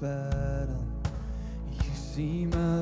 battle. Um, you see my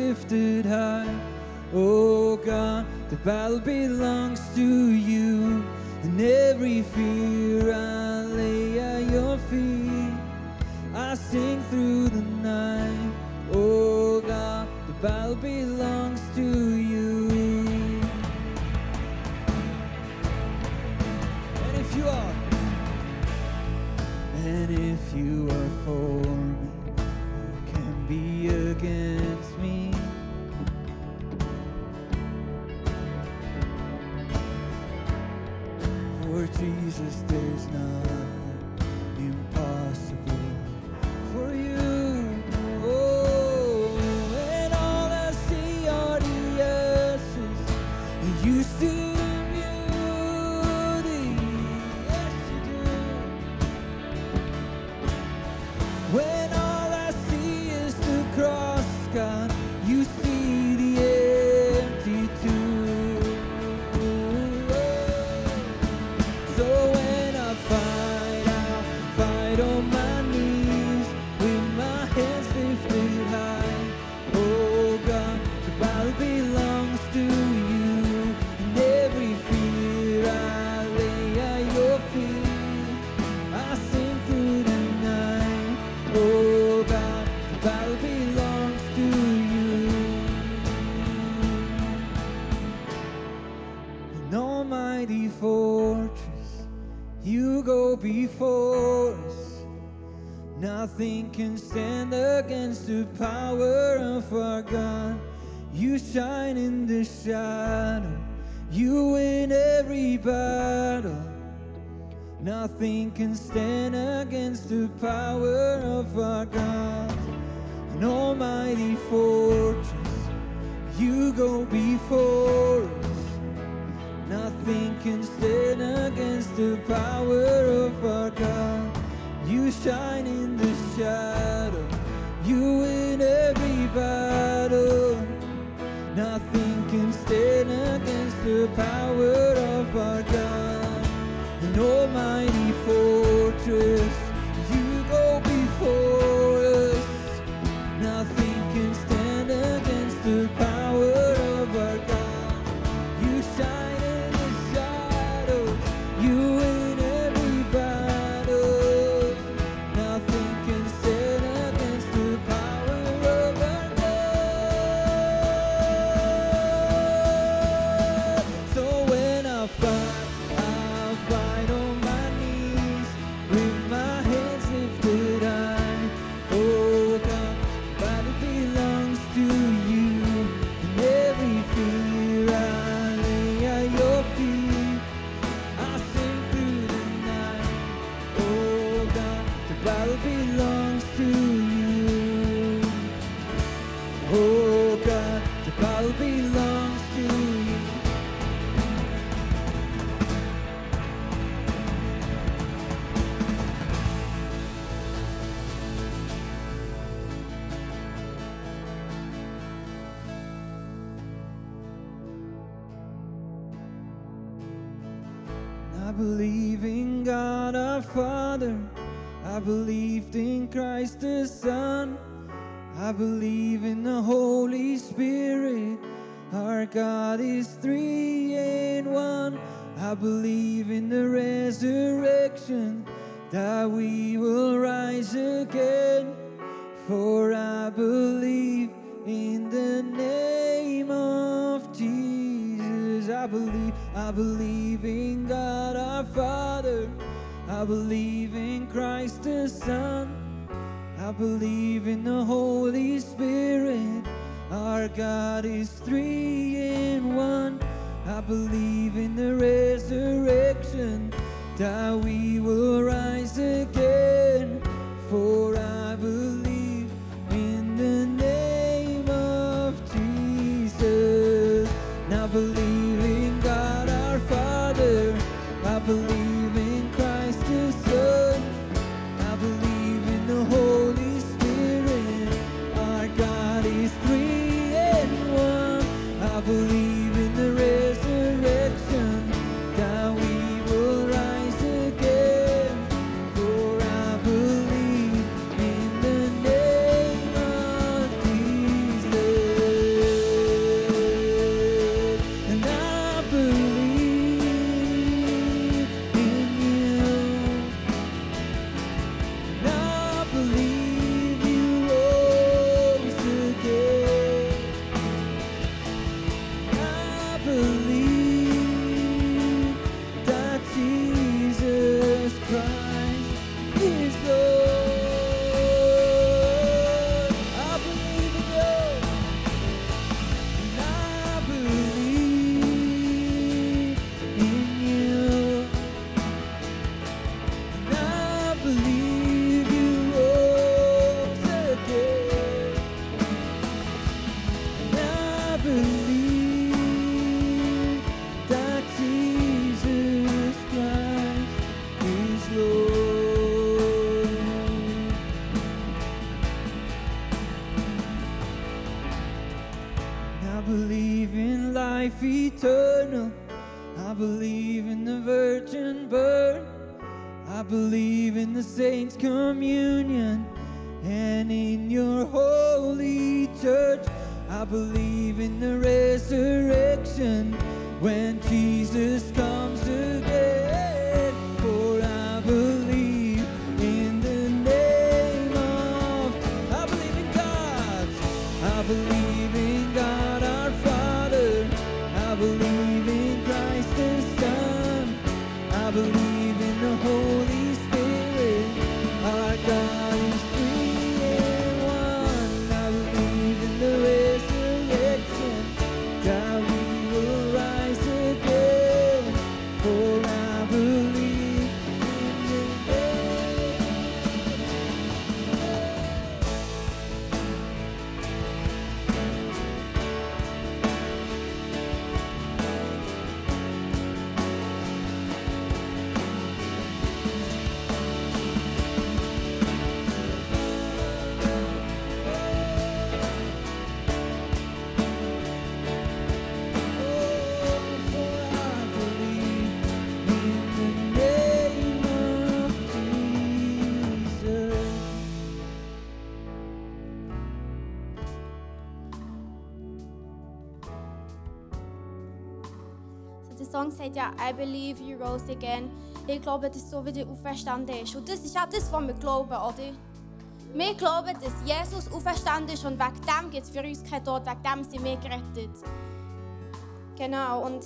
lifted high. Oh God, the battle belongs to you, and every fear I lay at your feet. I sing through the night. Oh God, the battle belongs there's none. Power of our God. You shine in the shadow, you win every battle. Nothing can stand against the power of our God. An almighty fortress, you go before us. Nothing can stand against the power of our God. You shine in the shadow, you battle. Nothing can stand against the power of our God. An almighty fortress, you go before believe in God our Father. I believed in Christ the Son. I believe in the Holy Spirit. Our God is three in one. I believe in the resurrection that we will rise again. For I believe in the name. I believe, I believe in God our Father. I believe in Christ the Son. I believe in the Holy Spirit. Our God is three in one. I believe in the resurrection, that we will rise again. For I believe in the name of Jesus. I believe Song sagt ja, I believe you rose again. Ich glaube, dass so wieder auferstanden ist. Und das ist auch das, was wir glauben, oder? Wir glauben, dass Jesus auferstanden ist und wegen dem gibt es für uns keinen Tod, wegen dem sind wir gerettet. Genau, und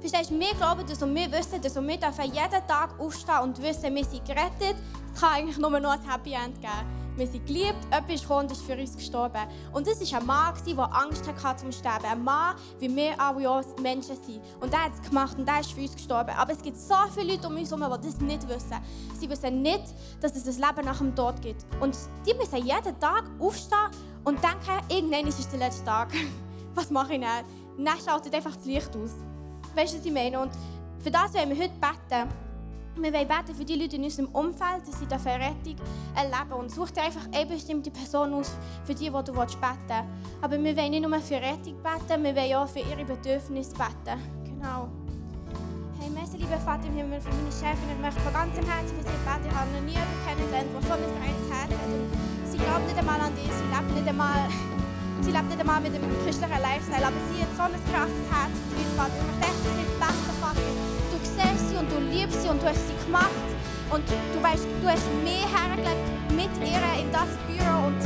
verstehst du, wir glauben das und wir wissen das und wir dürfen jeden Tag aufstehen und wissen, wir sind gerettet. Es kann eigentlich nur noch ein Happy End geben. Wir sind geliebt, jemand ist und ist für uns gestorben. Und das war ein Mann, der Angst hatte zum Sterben. Ein Mann, wie wir alle auch Menschen sind. Und er hat es gemacht und er ist für uns gestorben. Aber es gibt so viele Leute um uns herum, die das nicht wissen. Sie wissen nicht, dass es ein Leben nach dem Tod gibt. Und die müssen jeden Tag aufstehen und denken, irgendwann ist der letzte Tag. Was mache ich dann? Dann schaltet einfach das Licht aus. Weißt du, was ich meine? Und für das wollen wir heute beten. Wir wollen beten für die Leute in unserem Umfeld, dass sie eine Rettung erleben. Und such dir einfach eine bestimmte Person aus, für die, die du beten willst. Aber wir wollen nicht nur für Rettung beten, wir wollen auch für ihre Bedürfnisse beten. Genau. Hey, merci, lieber Vater im Himmel, für meine Chefin. Ich möchte von ganzem Herzen für sie beten. Ich habe noch nie jemanden kennengelernt, der so ein reines Herz hat. Sie glaubt nicht einmal an dich, sie lebt nicht einmal, sie lebt nicht einmal mit dem christlichen Lifestyle, aber sie hat so ein krasses Herz für dich, Vater. Und ich möchte liebst sie und du hast sie gemacht. Und du weißt, du hast mich hergelegt mit ihr in das Büro. Und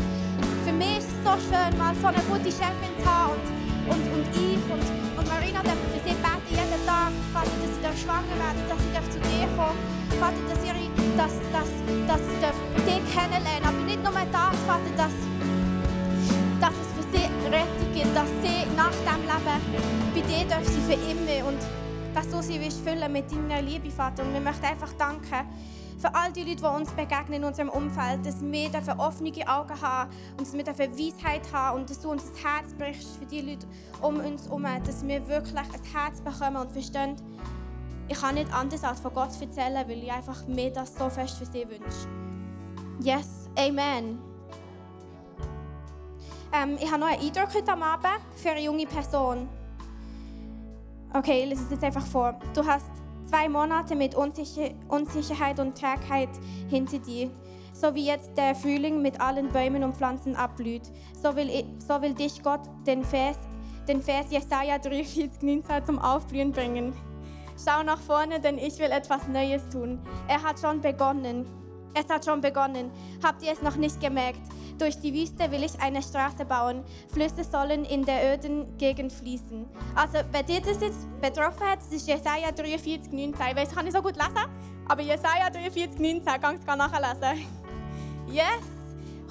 für mich ist es so schön, mal so eine gute Chefin zu haben. Und, und, und ich und, und Marina dürfen für sie beten jeden Tag, Vater, dass sie schwanger werden, dass sie zu dir kommen, Vater, dass ihre dass, dass, dass sie dich kennenlernen Aber nicht nur das, Vater, dass, dass es für sie Rettung gibt, dass sie nach dem Leben bei dir dürfen sie für immer und dass du sie willst füllen mit deiner Liebe, Vater. Und wir möchten einfach danken für all die Leute, die uns begegnen in unserem Umfeld, dass wir dafür offene Augen haben und dass wir dafür Weisheit haben und dass du uns das Herz brichst für die Leute um uns herum, dass wir wirklich ein Herz bekommen und verstehen, ich kann nicht anders als von Gott erzählen, weil ich einfach mir das so fest für sie wünsche. Yes, Amen. Ähm, ich habe noch einen Eindruck heute Abend für eine junge Person. Okay, ich lese es jetzt einfach vor. Du hast zwei Monate mit Unsicher Unsicherheit und Trägheit hinter dir. So wie jetzt der Frühling mit allen Bäumen und Pflanzen abblüht, so will, so will dich Gott den Vers, den Vers Jesaja 43, 19 zum Aufblühen bringen. Schau nach vorne, denn ich will etwas Neues tun. Er hat schon begonnen. Es hat schon begonnen. Habt ihr es noch nicht gemerkt? Durch die Wüste will ich eine Straße bauen. Flüsse sollen in der öden Gegend fließen. Also, wer dir das jetzt betroffen hat, das ist Jesaja 43, 19. Ich weiß, kann ich so gut lesen, aber Jesaja 43, 19, kannst du nachlesen. Yes!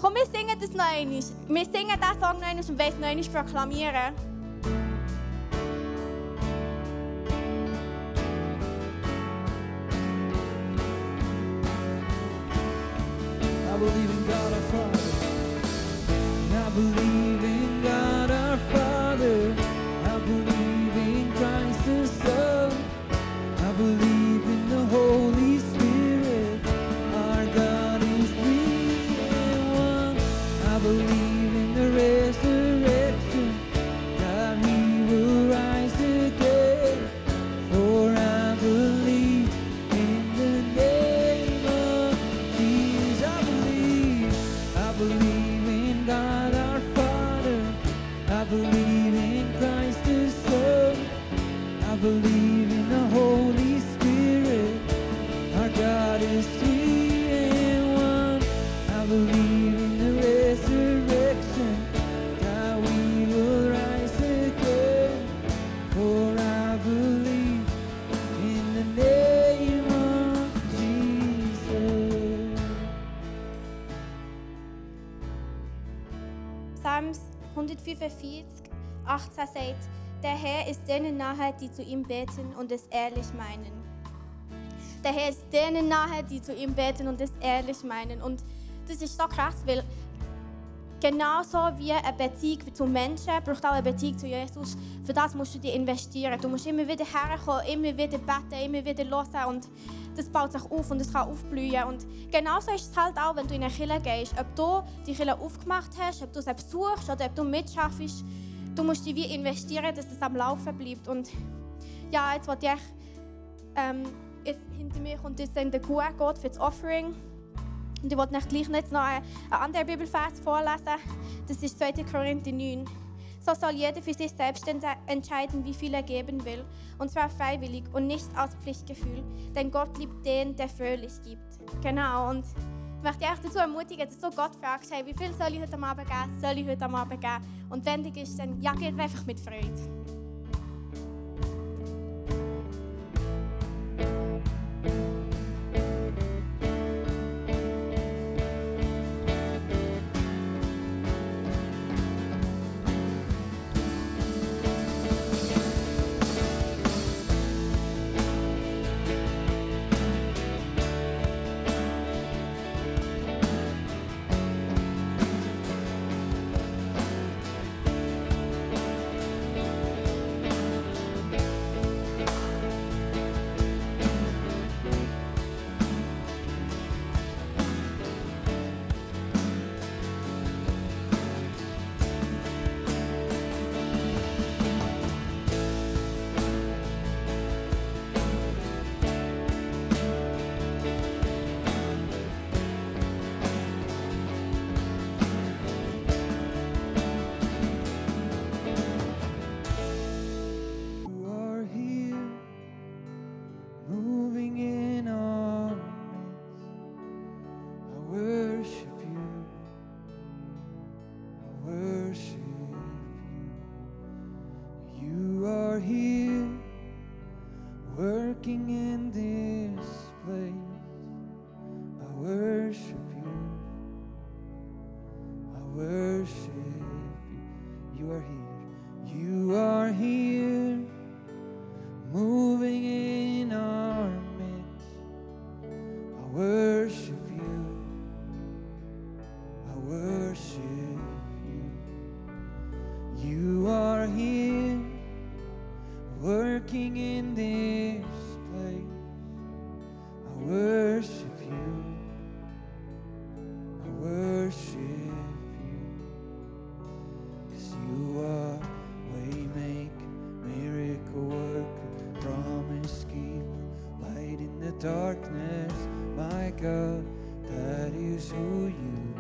Komm, wir singen das noch einmal. Wir singen diesen Song noch einmal und wollen noch einmal proklamieren. 18 sagt, der Herr ist denen nahe, die zu ihm beten und es ehrlich meinen. Der Herr ist denen nahe, die zu ihm beten und es ehrlich meinen. Und das ist so krass, weil genauso wie eine Beziehung zu Menschen braucht auch eine Beziehung zu Jesus. Für das musst du dir investieren. Du musst immer wieder herkommen, immer wieder beten, immer wieder hören und das baut sich auf und es kann aufblühen. Und genauso ist es halt auch, wenn du in eine Kirche gehst. Ob du die Kirche aufgemacht hast, ob du sie besuchst oder ob du mitschaffst, du musst dich wie investieren, dass das am Laufen bleibt. Und ja, jetzt wollte ich ähm, jetzt hinter mir kommt jetzt dann der QR Code für das Offering. Und ich wollte gleich jetzt noch einen, anderen Bibelvers vorlesen. Das ist 2. Korinther 9. So soll jeder für sich selbst ent- entscheiden, wie viel er geben will. Und zwar freiwillig und nicht aus Pflichtgefühl. Denn Gott liebt den, der fröhlich gibt. Genau. Und ich möchte dich dazu ermutigen, dass du Gott fragst, hey, wie viel soll ich heute Abend geben? Soll ich heute Abend geben? Und wenn du gibst, dann ja, gib einfach mit Freude. Darkness. My God, that is who you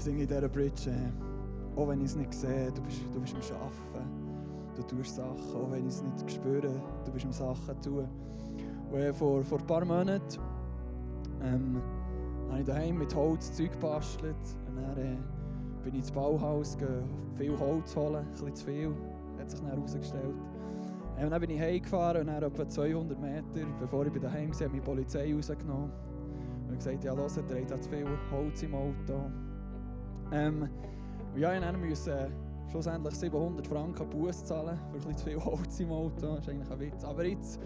Wir singen in dieser Bridge, äh, auch wenn ich es nicht sehe, du bist, du bist am Arbeiten. Du tust Sachen, auch wenn ich es nicht spüre, du bist am Sachen tun. Und äh, vor, vor ein paar Monaten ähm, habe ich daheim mit Holz Zeug gebastelt. Und dann äh, bin ich ins Bauhaus, gegangen, viel Holz holen, ein bisschen zu viel, hat sich dann herausgestellt. Ähm, dann bin ich heimgefahren und etwa 200 Meter, bevor ich daheim war, hat mich die Polizei rausgenommen. Und gesagt, ja los, ihr habt zu viel Holz im Auto. Ähm, ja, ich musste schlussendlich 700 Franken Buß zahlen für ein bisschen zu viel Holz im Auto. Das ist eigentlich ein Witz. Aber jetzt,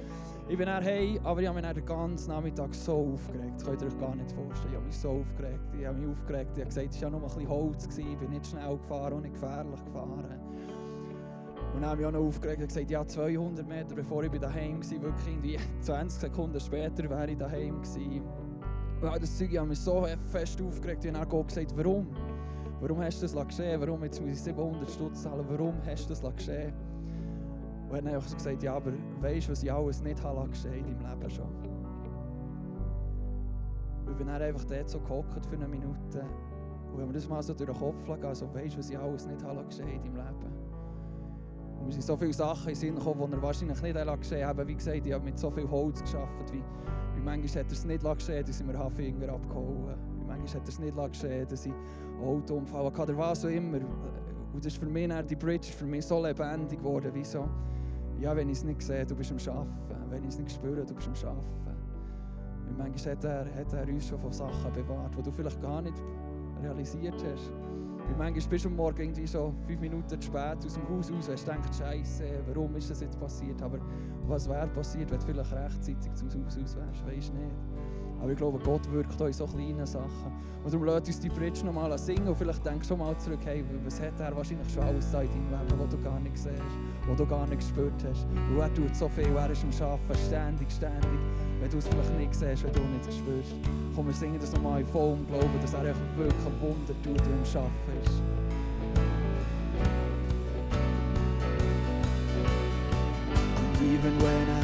ich bin dann hey, aber ich habe mich den ganzen Nachmittag so aufgeregt. Das könnt ihr euch gar nicht vorstellen. Ich habe mich so aufgeregt. Ich habe mich aufgeregt. Ich habe gesagt, es war ja nur ein bisschen Holz. Gewesen. Ich bin nicht schnell gefahren und nicht gefährlich gefahren. Und dann habe ich auch noch aufgeregt und gesagt, ja, 200 Meter bevor ich daheim war, wirklich irgendwie 20 Sekunden später wäre ich daheim gewesen. Und das Zeug, habe mich so fest aufgeregt. Ich habe dann gesagt, warum? Warum hast du das geschehen? Warum jetzt muss ich 700 Stutz zahlen? Warum hast du das geschehen? Und hat einfach so gesagt, ja, aber weißt du, was ich alles nicht habe geschehen in deinem Leben schon? Ich bin dann einfach dort so gehockt für eine Minute. Und wenn mir das mal so durch den Kopf lag, also weißt du, was ich alles nicht habe geschehen in deinem Leben? Und mir sind so viele Sachen in den Sinn gekommen, die er wahrscheinlich nicht hat geschehen hat. Wie gesagt, ich habe mit so viel Holz geschafft, wie, wie manchmal hat er es nicht geschehen, dass ich mir Finger abgehauen Wie manchmal hat er es nicht geschehen, dass ich Autounfall hatte oder was auch immer. Und das ist für mich die Bridge für mich so lebendig geworden, wie so, ja, wenn ich es nicht sehe, du bist am Arbeiten. Wenn ich es nicht spüre, du bist am Arbeiten. Und manchmal hat er, hat er uns schon von Sachen bewahrt, die du vielleicht gar nicht realisiert hast. Und manchmal bist du am Morgen irgendwie so fünf Minuten zu spät aus dem Haus raus, hast gedacht, Scheiße, warum ist das jetzt passiert? Aber was wäre passiert, wenn du vielleicht rechtzeitig zum Haus raus wärst? Weißt du nicht. Aber ich glaube, Gott wirkt auch in so kleinen Sachen. Und darum lässt uns die Bridge noch mal singen und vielleicht denkst du mal zurück, hey, was hat er wahrscheinlich schon alles da in deinem Leben, was du gar nicht siehst, was du gar nicht gespürt hast. Und er tut so viel, er ist am Arbeiten, ständig, ständig. Wenn du es vielleicht nicht siehst, wenn du nicht spürst. Komm, wir singen das nochmal in vollem Glauben, dass er wirklich ein Wunder tut, und am Arbeiten ist. even when I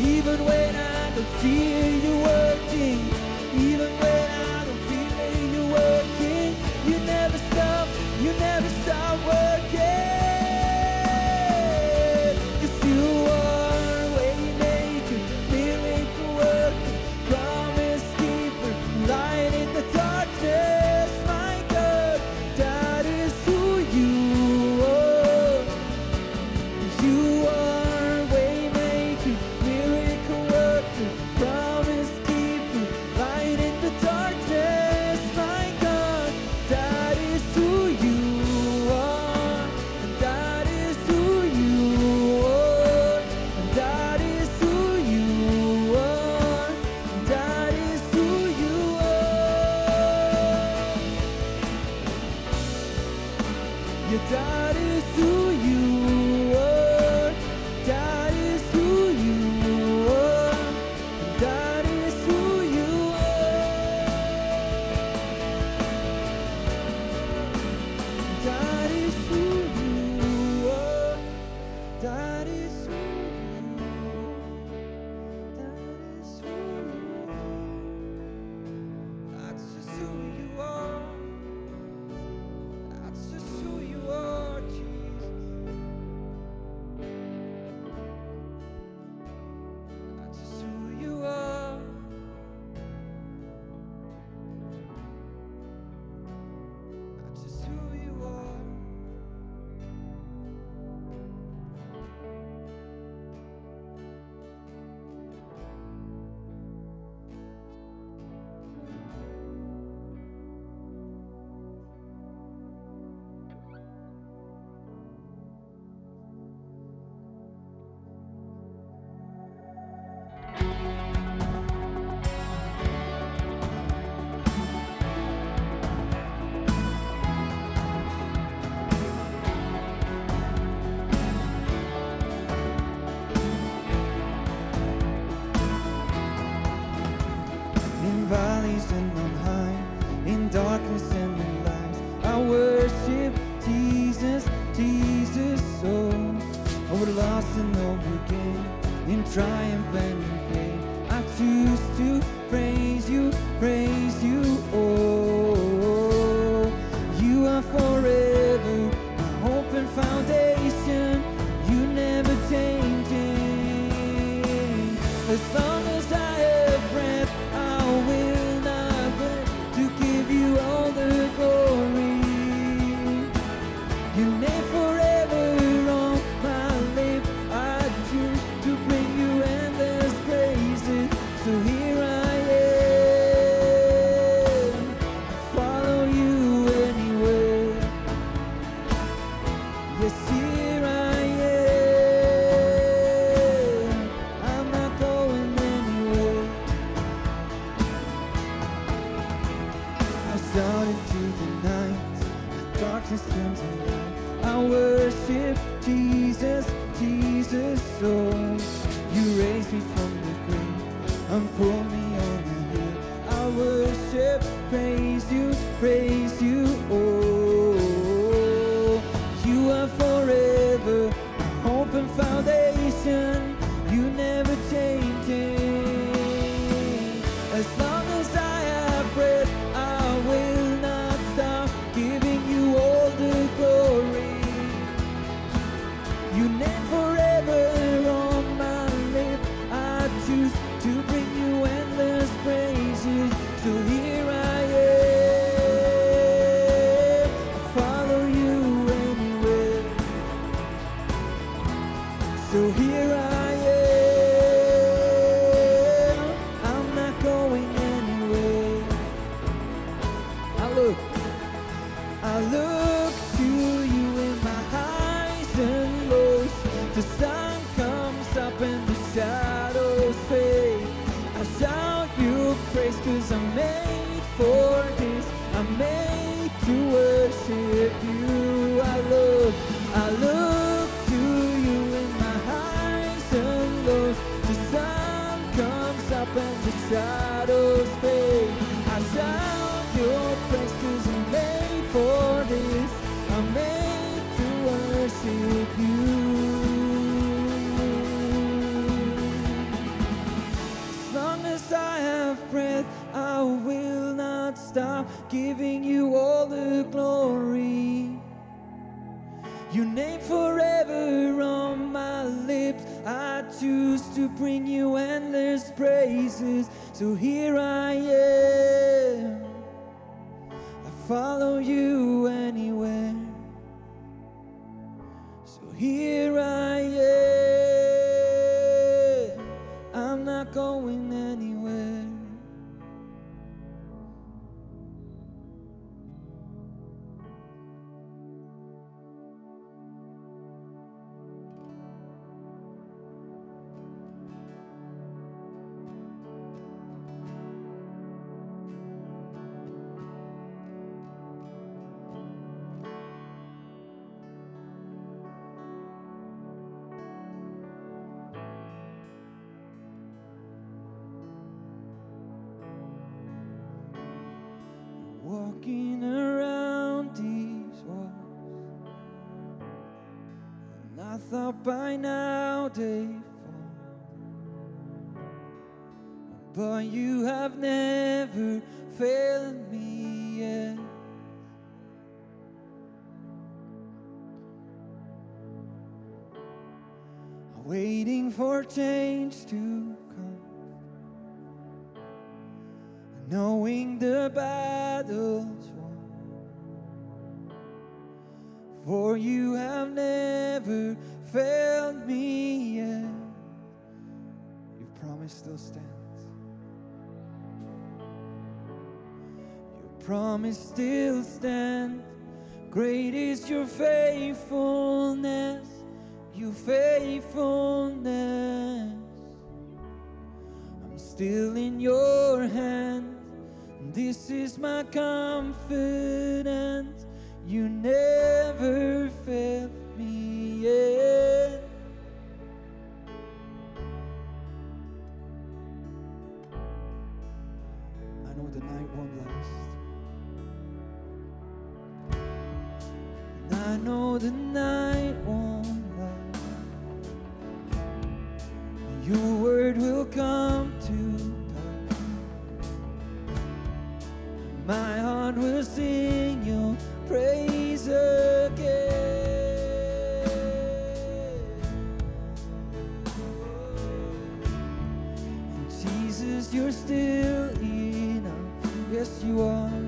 Even when I don't see you working. Even when I don't feel you working. You never stop. You never stop working. die knowing the battle's won. For you have never failed me yet. Your promise still stands. Your promise still stands. Great is your faithfulness, your faithfulness. I'm still in your hands this is my confidence. You never failed me yet. I know the night won't last. And I know the night. Jesus, you're still enough. Yes, you are.